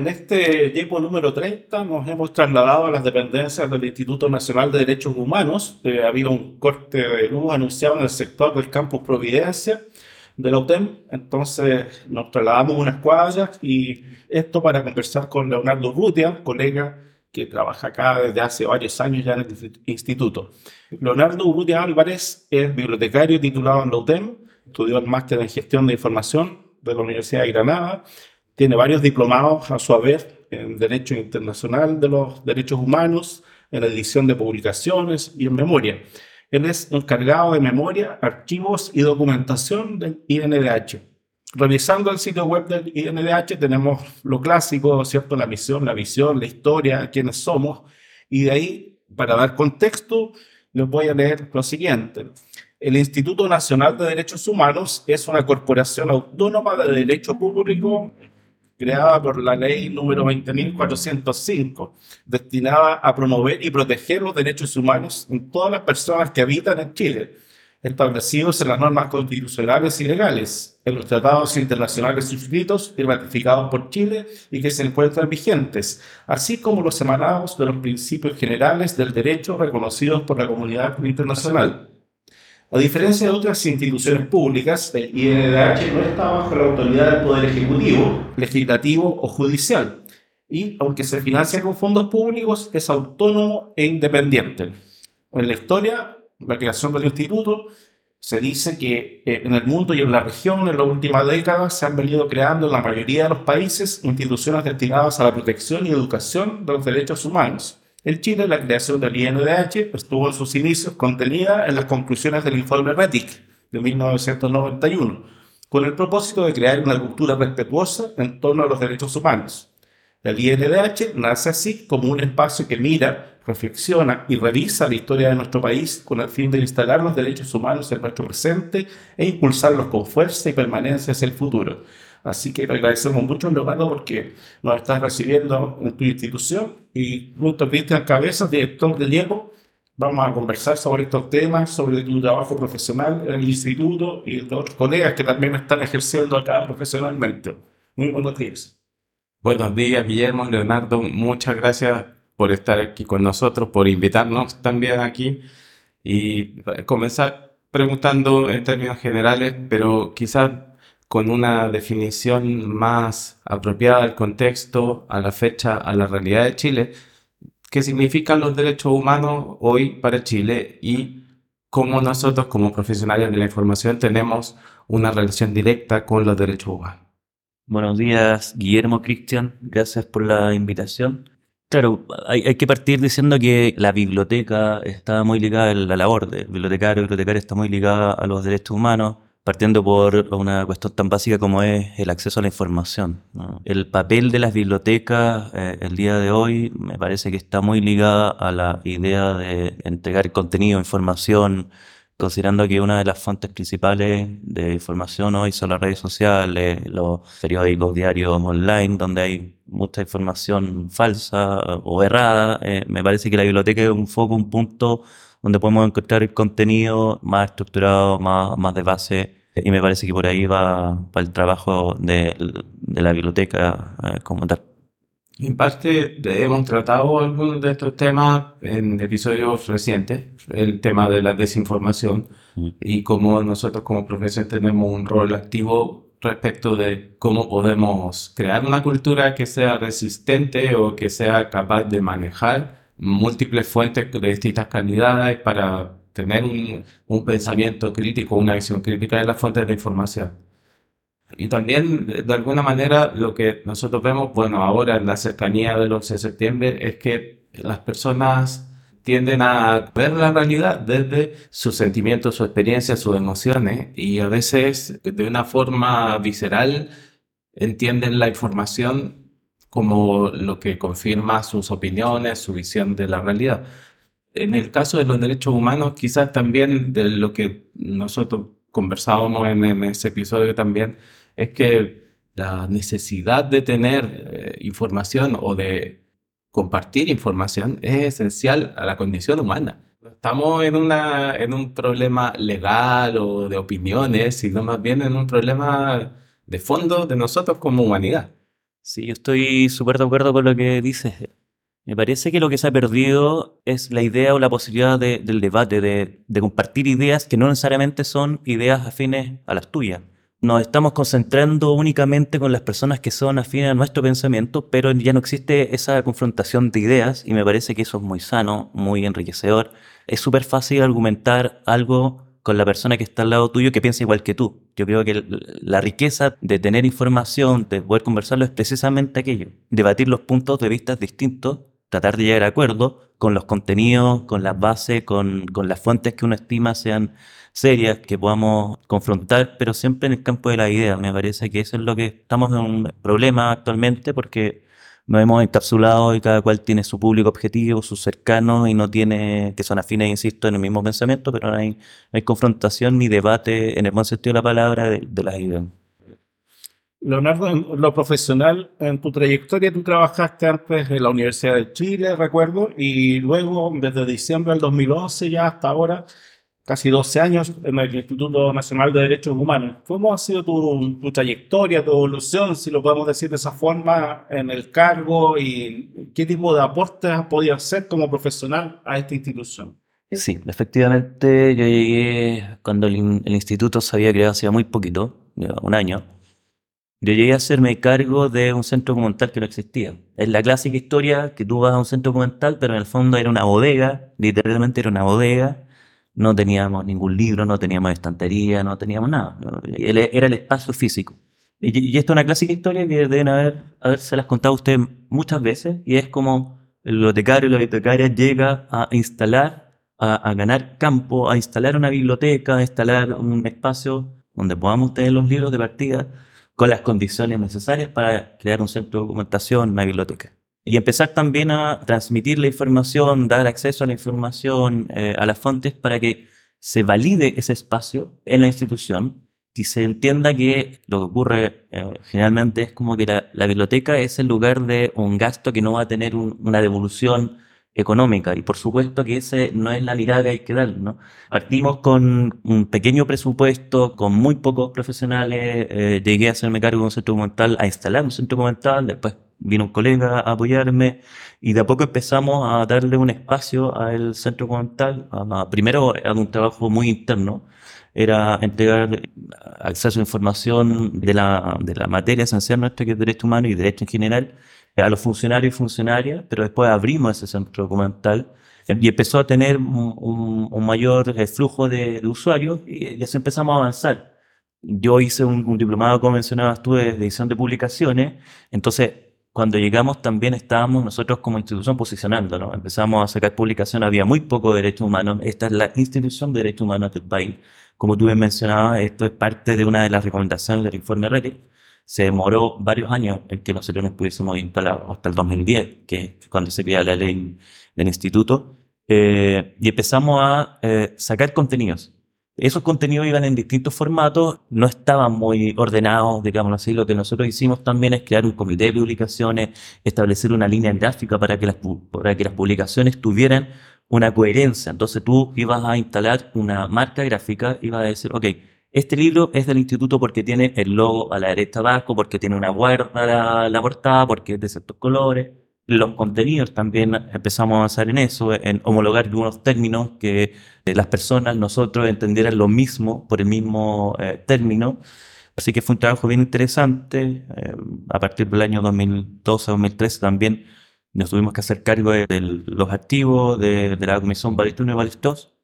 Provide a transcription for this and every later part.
en este tiempo número 30 nos hemos trasladado a las dependencias del Instituto Nacional de Derechos Humanos. Eh, ha habido un corte de luz anunciado en el sector del campus Providencia de la UTEM. Entonces nos trasladamos unas cuadras y esto para conversar con Leonardo Rutia, colega que trabaja acá desde hace varios años ya en el instituto. Leonardo Urrutia Álvarez es bibliotecario titulado en la UTEM, estudió el máster en gestión de información de la Universidad de Granada, tiene varios diplomados a su haber en Derecho Internacional de los Derechos Humanos, en edición de publicaciones y en memoria. Él es encargado de memoria, archivos y documentación del INDH. Revisando el sitio web del INDH tenemos lo clásico, ¿cierto? La misión, la visión, la historia, quiénes somos. Y de ahí, para dar contexto, les voy a leer lo siguiente. El Instituto Nacional de Derechos Humanos es una corporación autónoma de derecho público creada por la ley número 20.405, destinada a promover y proteger los derechos humanos en todas las personas que habitan en Chile establecidos en las normas constitucionales y legales, en los tratados internacionales suscritos y ratificados por Chile y que se encuentran vigentes, así como los emanados de los principios generales del derecho reconocidos por la comunidad internacional. A diferencia de otras instituciones públicas, el INDH no está bajo la autoridad del Poder Ejecutivo, Legislativo o Judicial, y aunque se financia con fondos públicos, es autónomo e independiente. En la historia, la creación del instituto, se dice que eh, en el mundo y en la región en las últimas décadas se han venido creando en la mayoría de los países instituciones destinadas a la protección y educación de los derechos humanos. En Chile, la creación del INDH estuvo en sus inicios contenida en las conclusiones del informe RETIC de 1991, con el propósito de crear una cultura respetuosa en torno a los derechos humanos. El INDH nace así como un espacio que mira reflexiona y revisa la historia de nuestro país con el fin de instalar los derechos humanos en nuestro presente e impulsarlos con fuerza y permanencia hacia el futuro. Así que le agradecemos mucho, Leonardo, porque nos estás recibiendo en tu institución y junto a Cristian Cabeza, director de Diego, vamos a conversar sobre estos temas, sobre tu trabajo profesional en el instituto y de otros colegas que también están ejerciendo acá profesionalmente. Muy buenos días. Buenos días, Guillermo, Leonardo. Muchas gracias por estar aquí con nosotros, por invitarnos también aquí y comenzar preguntando en términos generales, pero quizás con una definición más apropiada al contexto, a la fecha, a la realidad de Chile, qué significan los derechos humanos hoy para Chile y cómo nosotros como profesionales de la información tenemos una relación directa con los derechos humanos. Buenos días, Guillermo Cristian, gracias por la invitación. Claro, hay, hay, que partir diciendo que la biblioteca está muy ligada a la labor de bibliotecario, bibliotecario está muy ligada a los derechos humanos, partiendo por una cuestión tan básica como es el acceso a la información. El papel de las bibliotecas eh, el día de hoy me parece que está muy ligada a la idea de entregar contenido, información, considerando que una de las fuentes principales de información hoy son las redes sociales, los periódicos diarios online, donde hay mucha información falsa o errada, eh, me parece que la biblioteca es un foco, un punto donde podemos encontrar el contenido más estructurado, más, más de base, y me parece que por ahí va, el trabajo de, la biblioteca eh, como tal. En parte hemos tratado algunos de estos temas en episodios recientes, el tema de la desinformación mm. y cómo nosotros como profesores tenemos un rol activo respecto de cómo podemos crear una cultura que sea resistente o que sea capaz de manejar múltiples fuentes de distintas calidades para tener un, un pensamiento crítico, una visión crítica de las fuentes de información. Y también, de alguna manera, lo que nosotros vemos, bueno, ahora en la cercanía del 11 de septiembre, es que las personas tienden a ver la realidad desde sus sentimientos, su experiencia, sus emociones, y a veces de una forma visceral entienden la información como lo que confirma sus opiniones, su visión de la realidad. En el caso de los derechos humanos, quizás también de lo que nosotros conversábamos en, ese episodio también, es que la necesidad de tener eh, información o de compartir información es esencial a la condición humana. Estamos en, una, en un problema legal o de opiniones, sino más bien en un problema de fondo de nosotros como humanidad. Sí, yo estoy súper de acuerdo con lo que dices. Me parece que lo que se ha perdido es la idea o la posibilidad de- del debate, de, de compartir ideas que no necesariamente son ideas afines a las tuyas. Nos estamos concentrando únicamente con las personas que son afines a nuestro pensamiento, pero ya no existe esa confrontación de ideas y me parece que eso es muy sano, muy enriquecedor. Es súper fácil argumentar algo con la persona que está al lado tuyo que piensa igual que tú. Yo creo que la riqueza de tener información, de poder conversarlo, es precisamente aquello. Debatir los puntos de vista distintos, tratar de llegar a acuerdo con los contenidos, con las bases, con, con las fuentes que uno estima sean serias, que podamos confrontar, pero siempre en el campo de la idea. Me parece que eso es lo que estamos en un problema actualmente porque nos hemos encapsulado y cada cual tiene su público objetivo, sus cercanos y no tiene, que son afines, insisto, en el mismo pensamiento, pero no hay, no hay confrontación ni debate en el buen sentido de la palabra de, de las ideas. Leonardo, en lo profesional, en tu trayectoria, tú trabajaste antes en la Universidad de Chile, recuerdo, y luego, desde diciembre del 2011 ya hasta ahora, casi 12 años en el Instituto Nacional de Derechos Humanos. ¿Cómo ha sido tu, tu trayectoria, tu evolución, si lo podemos decir de esa forma, en el cargo y qué tipo de aportes has podido hacer como profesional a esta institución? Sí, efectivamente yo llegué cuando el, el instituto se había creado hacía muy poquito, un año. Yo llegué a hacerme cargo de un centro documental que no existía. Es la clásica historia que tú vas a un centro documental, pero en el fondo era una bodega, literalmente era una bodega. No teníamos ningún libro, no teníamos estantería, no teníamos nada. Era el espacio físico. Y, esto es una clásica historia que deben haber, haberse las contado ustedes muchas veces, y es como el bibliotecario o la bibliotecaria llega a instalar, a, a ganar campo, a instalar una biblioteca, a instalar un espacio donde podamos tener los libros de partida con las condiciones necesarias para crear un centro de documentación, una biblioteca. Y empezar también a transmitir la información, dar acceso a la información, eh, a las fuentes para que se valide ese espacio en la institución y se entienda que lo que ocurre eh, generalmente es como que la, la biblioteca es el lugar de un gasto que no va a tener un- una devolución económica. Y por supuesto que ese no es la mirada que hay que dar, ¿no? Partimos con un pequeño presupuesto, con muy pocos profesionales. eh, llegué a hacerme cargo de un centro documental, a instalar un centro documental. Después vino un colega a apoyarme y de a poco empezamos a darle un espacio al centro documental. A- a- primero era un trabajo muy interno. Era entregar acceso a información de la, de la materia esencial nuestra, que es derecho humano y derecho en general, a los funcionarios y funcionarias, pero después abrimos ese centro documental y empezó a tener un, un- un mayor eh, flujo de, de usuarios y ya se empezamos a avanzar. Yo hice un, un diplomado, como mencionabas tú, de edición de publicaciones, entonces cuando llegamos también estábamos nosotros como institución posicionándonos, empezamos a sacar publicaciones, había muy poco derechos humanos, esta es la institución de derechos humanos del país. Como tú bien mencionabas, esto es parte de una de las recomendaciones del informe RETI, se demoró varios años en que nosotros nos pudiésemos instalar hasta el 2010, que es cuando se crea la ley del instituto, eh, y empezamos a eh, sacar contenidos. Esos contenidos iban en distintos formatos, no estaban muy ordenados, digamos así. Lo que nosotros hicimos también es crear un comité de publicaciones, establecer una línea gráfica para que las, para que las publicaciones tuvieran una coherencia. Entonces tú ibas a instalar una marca gráfica, ibas a decir, ok, este libro es del instituto porque tiene el logo a la derecha abajo, porque tiene una guarda la, la portada, porque es de ciertos colores. Los contenidos también empezamos a avanzar en eso, en homologar algunos términos que eh, las personas, nosotros entendieran lo mismo por el mismo eh, término. Así que fue un trabajo bien interesante. Eh, a partir del año 2012-2013 también nos tuvimos que hacer cargo de, de los activos de, de la Comisión Balist 1 y Balist 2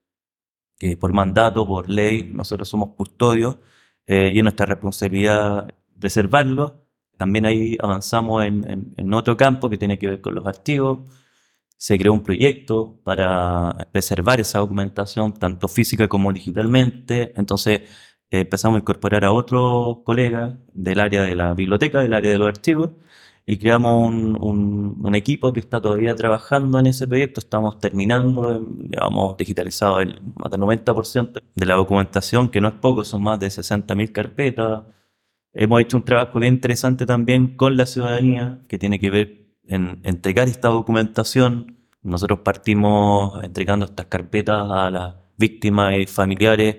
que por mandato, por ley, nosotros somos custodios eh, y es nuestra responsabilidad preservarlos. También ahí avanzamos en otro campo que tiene que ver con los archivos. Se creó un proyecto para preservar esa documentación, tanto física como digitalmente. Entonces eh, empezamos a incorporar a otros colegas del área de la biblioteca, del área de los archivos, y creamos un, un- un equipo que está todavía trabajando en ese proyecto. Estamos terminando, llevamos digitalizado el, más del 90% de la documentación, que no es poco, son más de 60.000 carpetas. Hemos hecho un trabajo bien interesante también con la ciudadanía, que tiene que ver en entregar esta documentación. Nosotros partimos entregando estas carpetas a las víctimas y familiares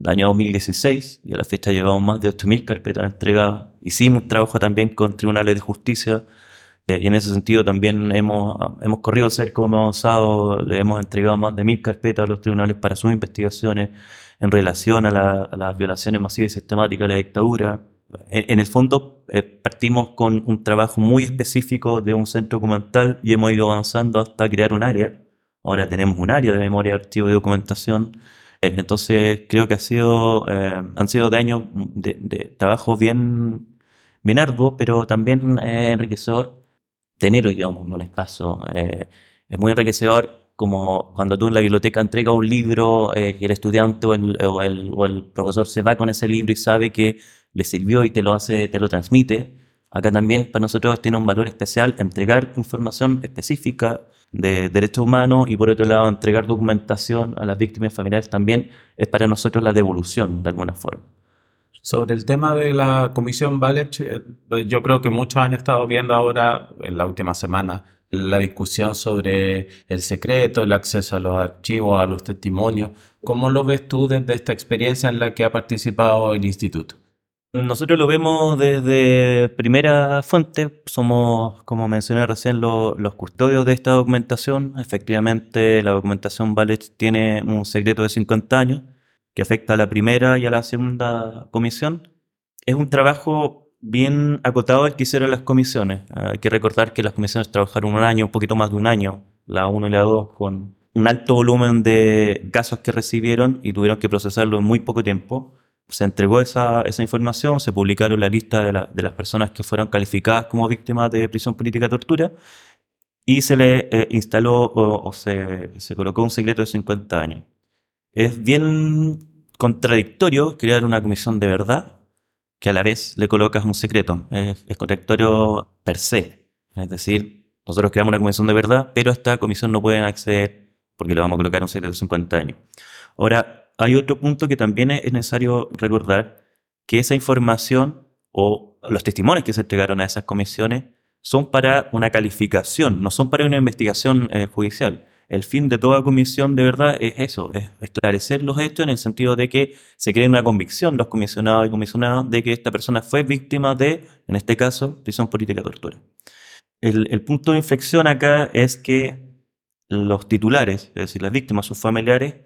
el año 2016 y a la fecha llevamos más de 8.000 carpetas entregadas. Hicimos un trabajo también con tribunales de justicia eh, y en ese sentido también hemos, hemos corrido cerca, hemos avanzado, le hemos entregado más de 1.000 carpetas a los tribunales para sus investigaciones en relación a, las violaciones masivas y sistemáticas de la dictadura. En, el fondo eh, partimos con un trabajo muy específico de un centro documental y hemos ido avanzando hasta crear un área. Ahora tenemos un área de memoria, archivo y documentación entonces creo que ha sido, eh, han sido de años de, trabajo bien, bien arduo, pero también es enriquecedor tener, digamos, un espacio. Eh, es muy enriquecedor como cuando tú en la biblioteca entregas un libro eh, y el estudiante o el, o, el, o el, profesor se va con ese libro y sabe que le sirvió y te lo hace, te lo transmite. Acá también para nosotros tiene un valor especial entregar información específica de derechos humanos y por otro lado entregar documentación a las víctimas familiares también es para nosotros la devolución de alguna forma. Sobre el tema de la Comisión Valech, yo creo que muchos han estado viendo ahora, en la última semana, la discusión sobre el secreto, el acceso a los archivos, a los testimonios. ¿Cómo lo ves tú desde esta experiencia en la que ha participado el instituto? Nosotros lo vemos desde primera fuente, somos, como mencioné recién, los custodios de esta documentación. Efectivamente, la documentación Valech tiene un secreto de 50 años que afecta a la primera y a la segunda comisión. Es un trabajo bien acotado el que hicieron las comisiones. Hay que recordar que las comisiones trabajaron un año, un poquito más de un año, la 1 y la 2, con un alto volumen de casos que recibieron y tuvieron que procesarlo en muy poco tiempo se entregó esa, esa información, se publicaron la lista de, de, las personas que fueron calificadas como víctimas de prisión política tortura y se le eh, instaló o, se, se, colocó un secreto de 50 años. Es bien contradictorio crear una comisión de verdad que a la vez le colocas un secreto. Es, es contradictorio per se. Es decir, nosotros creamos una comisión de verdad, pero a esta comisión no pueden acceder porque le vamos a colocar un secreto de 50 años. Ahora, hay otro punto que también es necesario recordar, que esa información o los testimonios que se entregaron a esas comisiones son para una calificación, no son para una investigación eh, judicial. El fin de toda comisión de verdad es eso, es esclarecer los hechos en el sentido de que se cree una convicción los comisionados y comisionadas de que esta persona fue víctima de, en este caso, prisión política tortura. El, el punto de inflexión acá es que los titulares, es decir, las víctimas, sus familiares,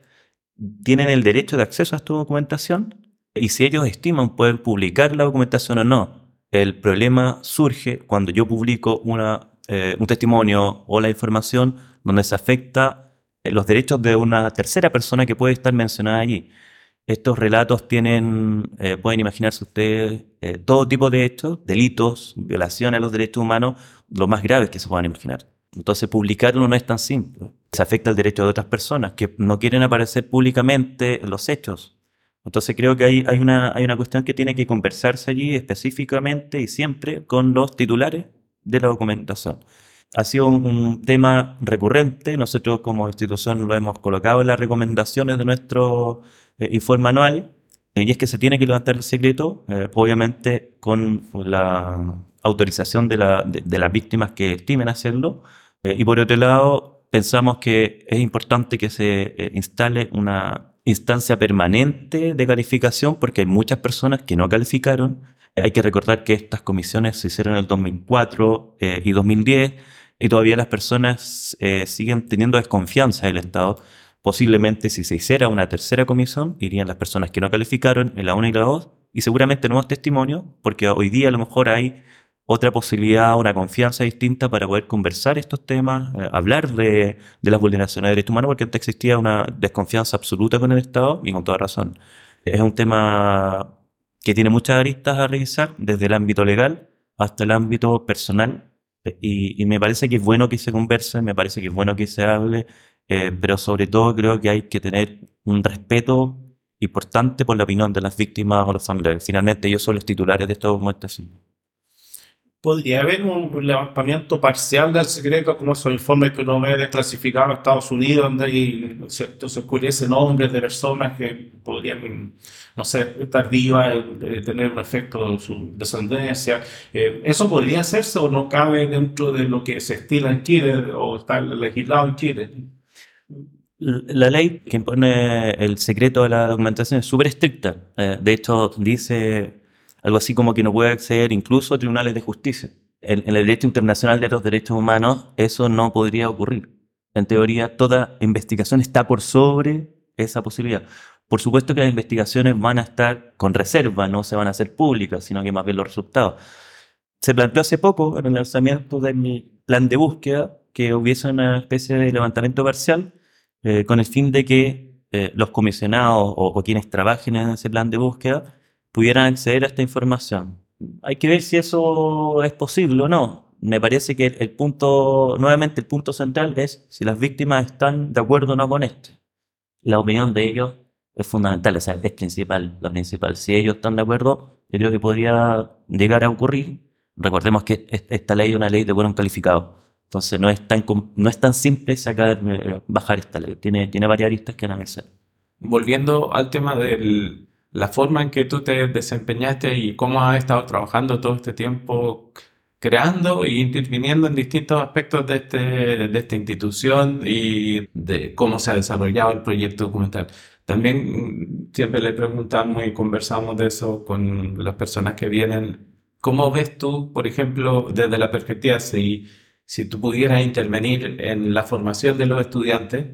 tienen el derecho de acceso a esta documentación y si ellos estiman pueden publicar la documentación o no. El problema surge cuando yo publico una, eh, un testimonio o la información donde se afecta eh, los derechos de una tercera persona que puede estar mencionada allí. Estos relatos tienen, eh, pueden imaginarse ustedes, todo tipo de hechos, delitos, violaciones a los derechos humanos, lo más graves que se puedan imaginar. Entonces publicarlo no es tan simple. Se afecta el derecho de otras personas que no quieren aparecer públicamente en los hechos. Entonces creo que hay, hay, una, hay una cuestión que tiene que conversarse allí específicamente y siempre con los titulares de la documentación. Ha sido un, tema recurrente. Nosotros como institución lo hemos colocado en las recomendaciones de nuestro eh, informe anual. y es que se tiene que levantar el secreto, eh, obviamente con la autorización de, la, de las víctimas que estimen hacerlo, eh, y por otro lado, pensamos que es importante que se eh, instale una instancia permanente de calificación porque hay muchas personas que no calificaron. Hay que recordar que estas comisiones se hicieron en el 2004 eh, y 2010 y todavía las personas siguen teniendo desconfianza del Estado. Posiblemente si se hiciera una tercera comisión, irían las personas que no calificaron en la 1 y la 2 y seguramente nuevos testimonios, porque hoy día a lo mejor hay otra posibilidad, una confianza distinta para poder conversar estos temas, eh, hablar de, las vulneraciones de derechos humanos, porque antes existía una desconfianza absoluta con el Estado y con toda razón. Es un tema que tiene muchas aristas a revisar, desde el ámbito legal hasta el ámbito personal, y, me parece que es bueno que se converse, me parece que es bueno que se hable, eh, pero sobre todo creo que hay que tener un respeto importante por la opinión de las víctimas o los familiares. Finalmente ellos son los titulares de esta documentación podría haber un levantamiento parcial del secreto, como esos informes que uno ve desclasificados en Estados Unidos, donde hay, ¿cierto? se oscurecen nombres de personas que podrían, no sé, estar vivas, eh, tener un efecto de su descendencia. Eh, ¿Eso podría hacerse o no cabe dentro de lo que se estila en Chile o está legislado en Chile? La ley que impone el secreto de la documentación es súper estricta. Eh, de hecho, dice algo así como que no puede acceder incluso a tribunales de justicia. En, el derecho internacional de los derechos humanos eso no podría ocurrir. En teoría, toda investigación está por sobre esa posibilidad. Por supuesto que las investigaciones van a estar con reserva, no se van a hacer públicas, sino que más bien los resultados. Se planteó hace poco, en el lanzamiento de mi plan de búsqueda, que hubiese una especie de levantamiento parcial eh, con el fin de que eh, los comisionados o, quienes trabajen en ese plan de búsqueda pudieran acceder a esta información. Hay que ver si eso es posible o no. Me parece que el, punto, nuevamente el punto central es si las víctimas están de acuerdo o no con esto. La opinión de ellos es fundamental, o sea, es principal, la principal. Si ellos están de acuerdo, yo creo que podría llegar a ocurrir. Recordemos que esta ley es una ley de buen calificado. Entonces no es tan, no es tan simple sacar, eh, bajar esta ley. Tiene, tiene varias aristas que analizar. Volviendo al tema de la forma en que tú te desempeñaste y cómo has estado trabajando todo este tiempo creando e interviniendo en distintos aspectos de, este, de esta institución y de cómo se ha desarrollado el proyecto documental. También siempre le preguntamos y conversamos de eso con las personas que vienen. ¿Cómo ves tú, por ejemplo, desde la perspectiva, si si tú pudieras intervenir en la formación de los estudiantes,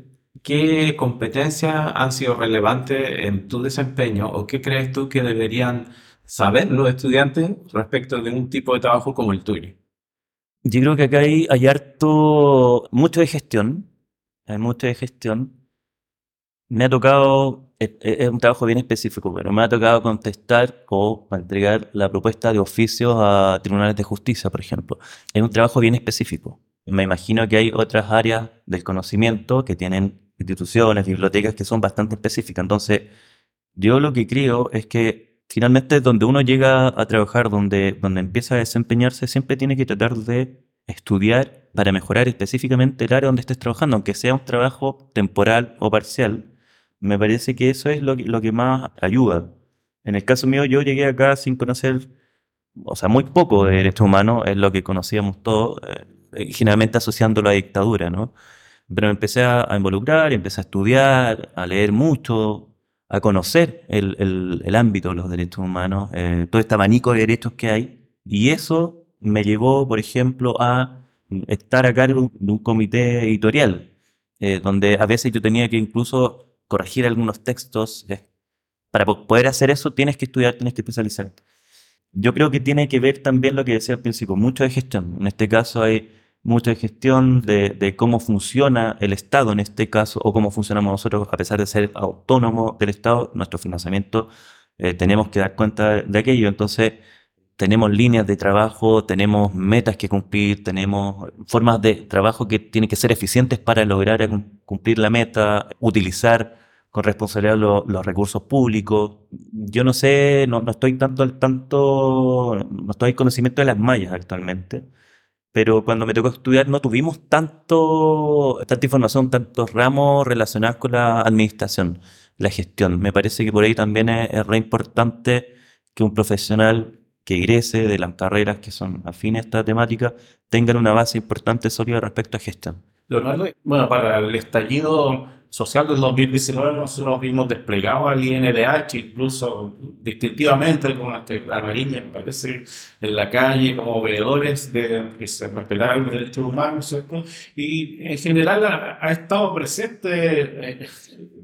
¿qué competencias han sido relevantes en tu desempeño o qué crees tú que deberían saber los estudiantes respecto de un tipo de trabajo como el tuyo? Yo creo que acá hay, hay harto, mucho de gestión, hay mucho de gestión. Me ha tocado es, un trabajo bien específico, pero me ha tocado contestar o entregar la propuesta de oficio a tribunales de justicia, por ejemplo. Es un trabajo bien específico. Me imagino que hay otras áreas del conocimiento que tienen instituciones, bibliotecas que son bastante específicas. Entonces, yo lo que creo es que finalmente donde uno llega a trabajar, donde, donde empieza a desempeñarse, siempre tiene que tratar de estudiar para mejorar específicamente el área donde estés trabajando, aunque sea un trabajo temporal o parcial me parece que eso es lo que, lo que más ayuda. En el caso mío, yo llegué acá sin conocer, o sea, muy poco de derechos humanos, es lo que conocíamos todos, eh, generalmente asociándolo a dictadura, ¿no? Pero me empecé a, involucrar, empecé a estudiar, a leer mucho, a conocer el, el, el ámbito de los derechos humanos, eh, todo este abanico de derechos que hay, y eso me llevó, por ejemplo, a estar a cargo de un comité editorial, eh, donde a veces yo tenía que incluso corregir algunos textos. Para poder hacer eso tienes que estudiar, tienes que especializar. Yo creo que tiene que ver también lo que decía al principio, mucho de gestión. En este caso hay mucha gestión de, cómo funciona el Estado en este caso, o cómo funcionamos nosotros, a pesar de ser autónomo del Estado, nuestro financiamiento, eh, tenemos que dar cuenta de aquello. Entonces, tenemos líneas de trabajo, tenemos metas que cumplir, tenemos formas de trabajo que tienen que ser eficientes para lograr cumplir la meta, utilizar con responsabilidad los, recursos públicos. Yo no sé, no, estoy tanto al tanto, no estoy en conocimiento de las mallas actualmente, pero cuando me tocó estudiar no tuvimos tanto, tanta información, tantos ramos relacionados con la administración, la gestión. Me parece que por ahí también es, es re importante que un profesional que egrese de las carreras que son afines a esta temática tengan una base importante sólida respecto a gestión. Leonardo, bueno, para el estallido social del 2019 nosotros vimos desplegado al INDH, incluso distintivamente con este, me parece, en la calle como veedores de que se respetaran los derechos humanos, ¿cierto? Y en general ha, estado presente, eh,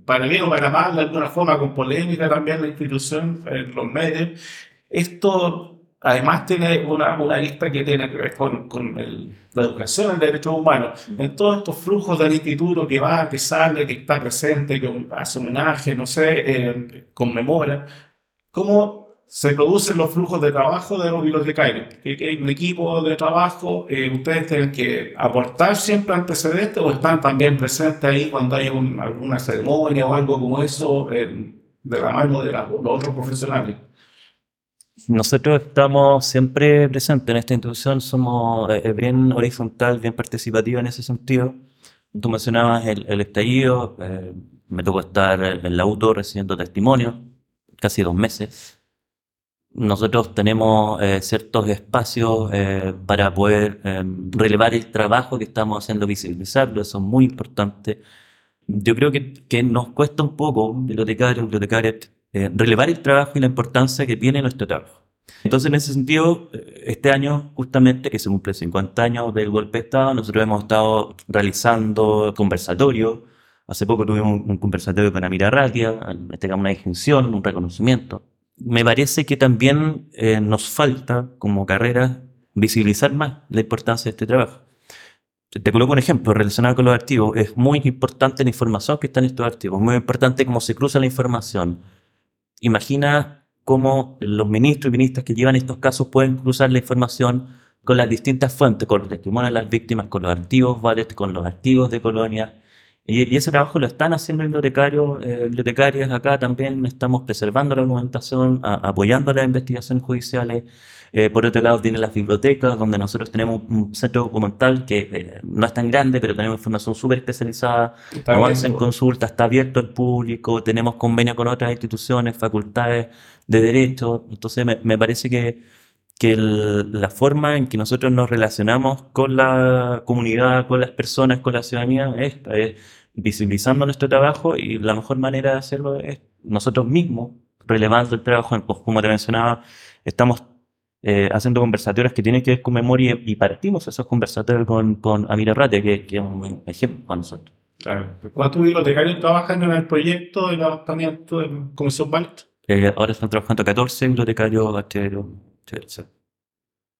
para bien o para mal, de alguna forma, con polémica también la institución en los medios. Esto Además tiene una, una lista que tiene que ver con, con la educación en derechos humanos. En todos estos flujos del instituto que va, que sale, que está presente, que hace homenaje, no sé, eh, conmemora, ¿cómo se producen los flujos de trabajo de los bibliotecarios? Hay un equipo de trabajo, eh, ustedes tienen que aportar siempre antecedentes o están también presentes ahí cuando hay alguna ceremonia o algo como eso eh, de la mano de los otros profesionales. Nosotros estamos siempre presentes en esta institución, somos eh, eh, bien horizontal, bien participativa en ese sentido. Tú mencionabas el, estallido, eh, me tocó estar en la auto recibiendo testimonio, casi dos meses. Nosotros tenemos ciertos espacios para poder relevar el trabajo que estamos haciendo, visibilizarlo, eso es muy importante. Yo creo que, que nos cuesta un poco, bibliotecarios, bibliotecarias, eh, relevar el trabajo y la importancia que tiene nuestro trabajo. Entonces, en ese sentido, eh, este año, justamente, que se cumple 50 años del golpe de Estado, nosotros hemos estado realizando conversatorios. Hace poco tuvimos un, conversatorio con Amira Ratia, este una distinción, un reconocimiento. Me parece que también eh, nos falta, como carrera, visibilizar más la importancia de este trabajo. Te coloco un ejemplo relacionado con los archivos. Es muy importante la información que está en estos archivos, muy importante cómo se cruza la información. Imagina cómo los ministros y ministras que llevan estos casos pueden cruzar la información con las distintas fuentes, con los testimonios de las víctimas, con los archivos con los archivos de colonia. Y, ese trabajo lo están haciendo bibliotecarios, eh, bibliotecarias acá también, estamos preservando la documentación, apoyando las investigaciones judiciales. Eh, por otro lado, tiene las bibliotecas, donde nosotros tenemos un centro documental que eh, no es tan grande, pero tenemos información súper especializada, avanza en consulta, está abierto al público, tenemos convenio con otras instituciones, facultades de derecho. Entonces, me, me parece que, que la forma en que nosotros nos relacionamos con la comunidad, con las personas, con la ciudadanía, es esta, es visibilizando nuestro trabajo y la mejor manera de hacerlo es nosotros mismos, relevando el trabajo, como te mencionaba, estamos eh, haciendo conversatorios que tienen que ver con memoria y partimos esos conversatorios con, con Amira Rate, que, que, es un ejemplo para nosotros. Claro. ¿Cuántos bibliotecarios trabajan en el proyecto de adaptamiento de Comisión Balt? Eh, ahora están trabajando 14 bibliotecarios bacheros.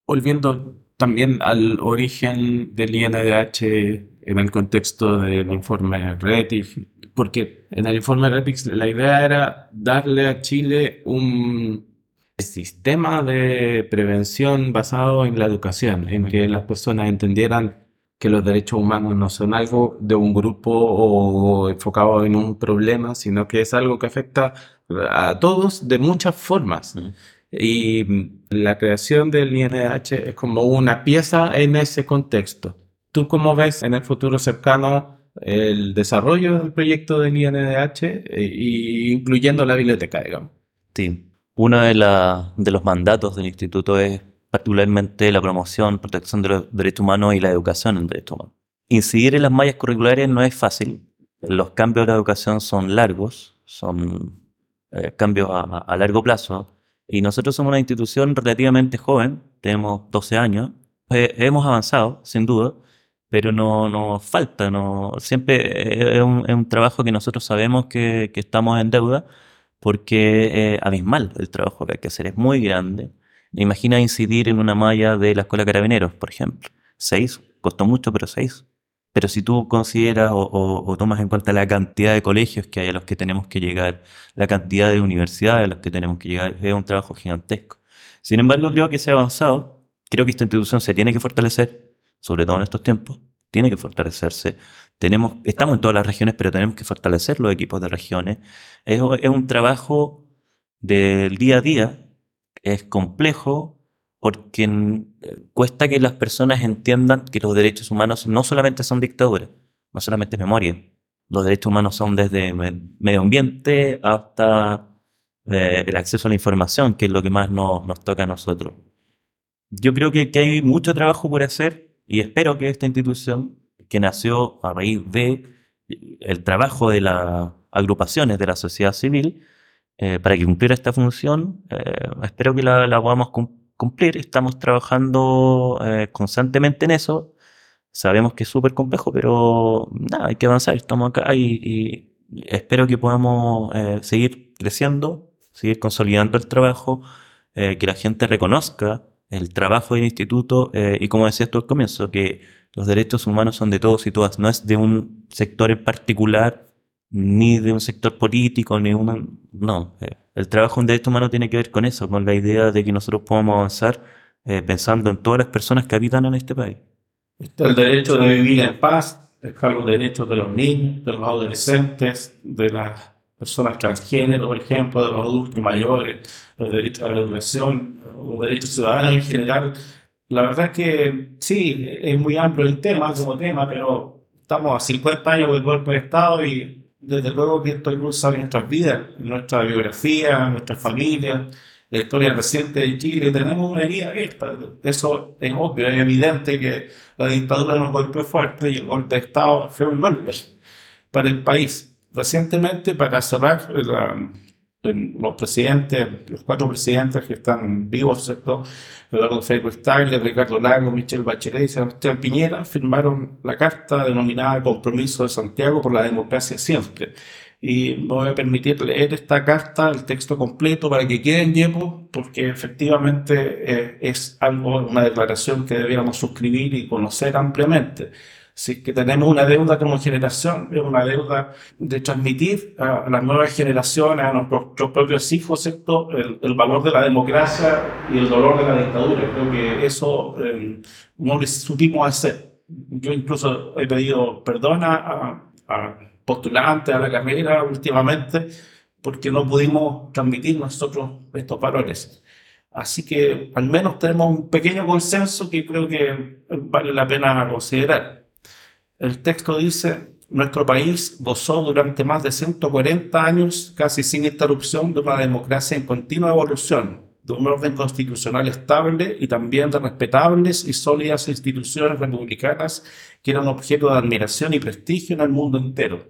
Volviendo también al origen del INDH en el contexto del informe RETIC, porque en el informe RETIC la idea era darle a Chile un sistema de prevención basado en la educación, en que las personas entendieran que los derechos humanos no son algo de un grupo o enfocado en un problema, sino que es algo que afecta a todos de muchas formas. Y la creación del INDH es como una pieza en ese contexto. ¿Tú cómo ves en el futuro cercano el desarrollo del proyecto del INDH, e, incluyendo la biblioteca, digamos? Sí, uno de, de los mandatos del instituto es particularmente la promoción, protección de los derechos humanos y la educación en derechos humanos. Incidir en las mallas curriculares no es fácil. Los cambios de la educación son largos, son eh, cambios a, largo plazo. Y nosotros somos una institución relativamente joven, tenemos 12 años. Eh, hemos avanzado, sin duda, pero no nos falta. No, siempre es un, es un, trabajo que nosotros sabemos que, que estamos en deuda porque es abismal el trabajo que hay que hacer, es muy grande. Imagina incidir en una malla de la Escuela Carabineros, por ejemplo. Seis, costó mucho, pero seis. Pero si tú consideras o, tomas en cuenta la cantidad de colegios que hay a los que tenemos que llegar, la cantidad de universidades a las que tenemos que llegar, es un trabajo gigantesco. Sin embargo, creo que se ha avanzado. Creo que esta institución se tiene que fortalecer, sobre todo en estos tiempos. Tiene que fortalecerse estamos en todas las regiones, pero tenemos que fortalecer los equipos de regiones. Es, un trabajo del día a día, es complejo porque cuesta que las personas entiendan que los derechos humanos no solamente son dictaduras, no solamente memoria. Los derechos humanos son desde medio ambiente hasta eh, el acceso a la información, que es lo que más nos, nos toca a nosotros. Yo creo que, que hay mucho trabajo por hacer y espero que esta institución que nació a raíz de el trabajo de las agrupaciones de la sociedad civil eh, para que cumpliera esta función. Eh, espero que la, podamos cumplir. Estamos trabajando eh, constantemente en eso. Sabemos que es súper complejo, pero nada, hay que avanzar. Estamos acá y, espero que podamos seguir creciendo, seguir consolidando el trabajo, que la gente reconozca el trabajo del instituto y como decías tú al comienzo, que los derechos humanos son de todos y todas, no es de un sector en particular, ni de un sector político, ni un... No, eh, el trabajo en derechos humanos tiene que ver con eso, con la idea de que nosotros podamos avanzar eh, pensando en todas las personas que habitan en este país. el derecho de vivir en paz, está los derechos de los niños, de los adolescentes, de las personas transgénero, por ejemplo, de los adultos mayores, los derechos a la educación, los derechos ciudadanos en general la verdad es que sí, es muy amplio el tema como tema, pero estamos a 50 años del golpe de Estado y desde luego que esto incluso en nuestras vidas, en nuestra biografía, en nuestra familia, la historia reciente de Chile. Tenemos una herida abierta. Eso es obvio, es evidente que la dictadura nos golpeó fuerte y el golpe de Estado fue un golpe. para el país. Recientemente, para cerrar, los presidentes, los cuatro presidentes que están vivos, ¿cierto? Eduardo Federico Stagler, Ricardo Lago, Michelle Bachelet y Sebastián Piñera firmaron la carta denominada Compromiso de Santiago por la Democracia Siempre y me voy a permitir leer esta carta, el texto completo, para que quede en llevo, porque efectivamente eh, es algo, una declaración que debiéramos suscribir y conocer ampliamente. Si que tenemos una deuda como generación, es una deuda de transmitir a, las nuevas generaciones, a nuestros, propios hijos, ¿cierto? El, valor de la democracia y el dolor de la dictadura. Creo que eso eh, no lo supimos hacer. Yo incluso he pedido perdón a, a postulantes a la carrera últimamente porque no pudimos transmitir nosotros estos valores. Así que al menos tenemos un pequeño consenso que creo que vale la pena considerar. El texto dice, nuestro país gozó durante más de 140 años, casi sin interrupción, de una democracia en continua evolución, de un orden constitucional estable y también de respetables y sólidas instituciones republicanas que eran objeto de admiración y prestigio en el mundo entero.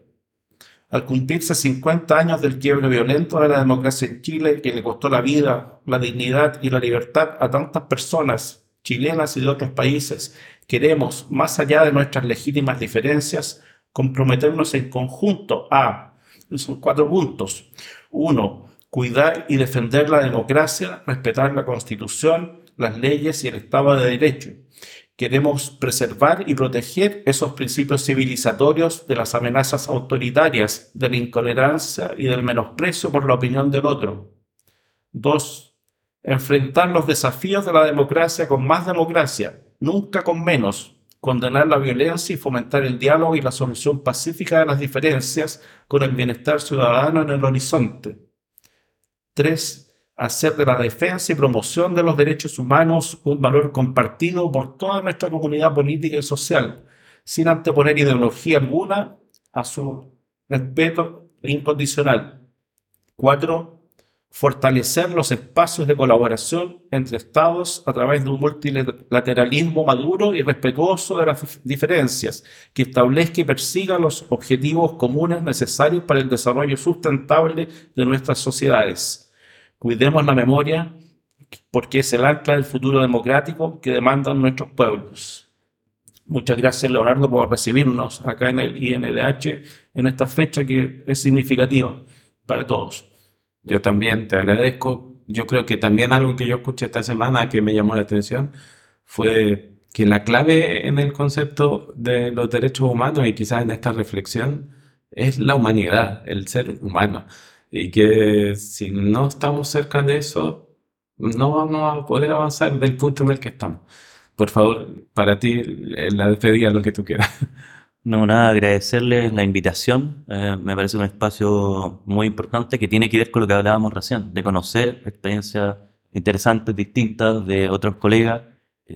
Al cumplirse 50 años del quiebre violento de la democracia en Chile, que le costó la vida, la dignidad y la libertad a tantas personas, chilenas y de otros países, queremos, más allá de nuestras legítimas diferencias, comprometernos en conjunto a, son cuatro puntos. Uno, cuidar y defender la democracia, respetar la Constitución, las leyes y el Estado de Derecho. Queremos preservar y proteger esos principios civilizatorios de las amenazas autoritarias, de la intolerancia y del menosprecio por la opinión del otro. Dos, enfrentar los desafíos de la democracia con más democracia, nunca con menos, condenar la violencia y fomentar el diálogo y la solución pacífica de las diferencias con el bienestar ciudadano en el horizonte. 3. Hacer de la defensa y promoción de los derechos humanos un valor compartido por toda nuestra comunidad política y social, sin anteponer ideología alguna a su respeto incondicional. 4 fortalecer los espacios de colaboración entre Estados a través de un multilateralismo maduro y respetuoso de las diferencias, que establezca y persiga los objetivos comunes necesarios para el desarrollo sustentable de nuestras sociedades. Cuidemos la memoria porque es el ancla del futuro democrático que demandan nuestros pueblos. Muchas gracias, Leonardo, por recibirnos acá en el INDH en esta fecha que es significativa para todos. Yo también te agradezco. Yo creo que también algo que yo escuché esta semana que me llamó la atención fue que la clave en el concepto de los derechos humanos y quizás en esta reflexión es la humanidad, el ser humano. Y que si no estamos cerca de eso, no vamos a poder avanzar del punto en el que estamos. Por favor, para ti, la despedida, lo que tú quieras. No, nada, agradecerles la invitación. Eh, me parece un espacio muy importante que tiene que ver con lo que hablábamos recién, de conocer experiencias interesantes, distintas de otros colegas.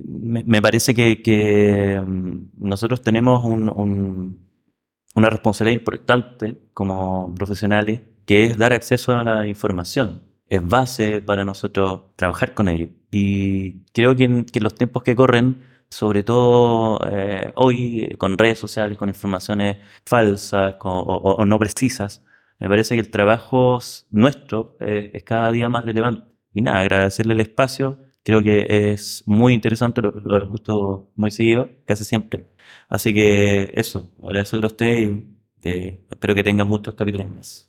Me, parece que, mm, nosotros tenemos una responsabilidad importante como profesionales, que es dar acceso a la información. Es base para nosotros trabajar con ello. Y creo que en los tiempos que corren, sobre todo eh, hoy con redes sociales, con informaciones falsas o, no precisas, me parece que el trabajo nuestro eh, es cada día más relevante. Y nada, agradecerle el espacio, creo que es muy interesante, lo, lo gusto muy seguido, casi siempre. Así que eso, agradecerle a usted y espero que tengan muchos capítulos más.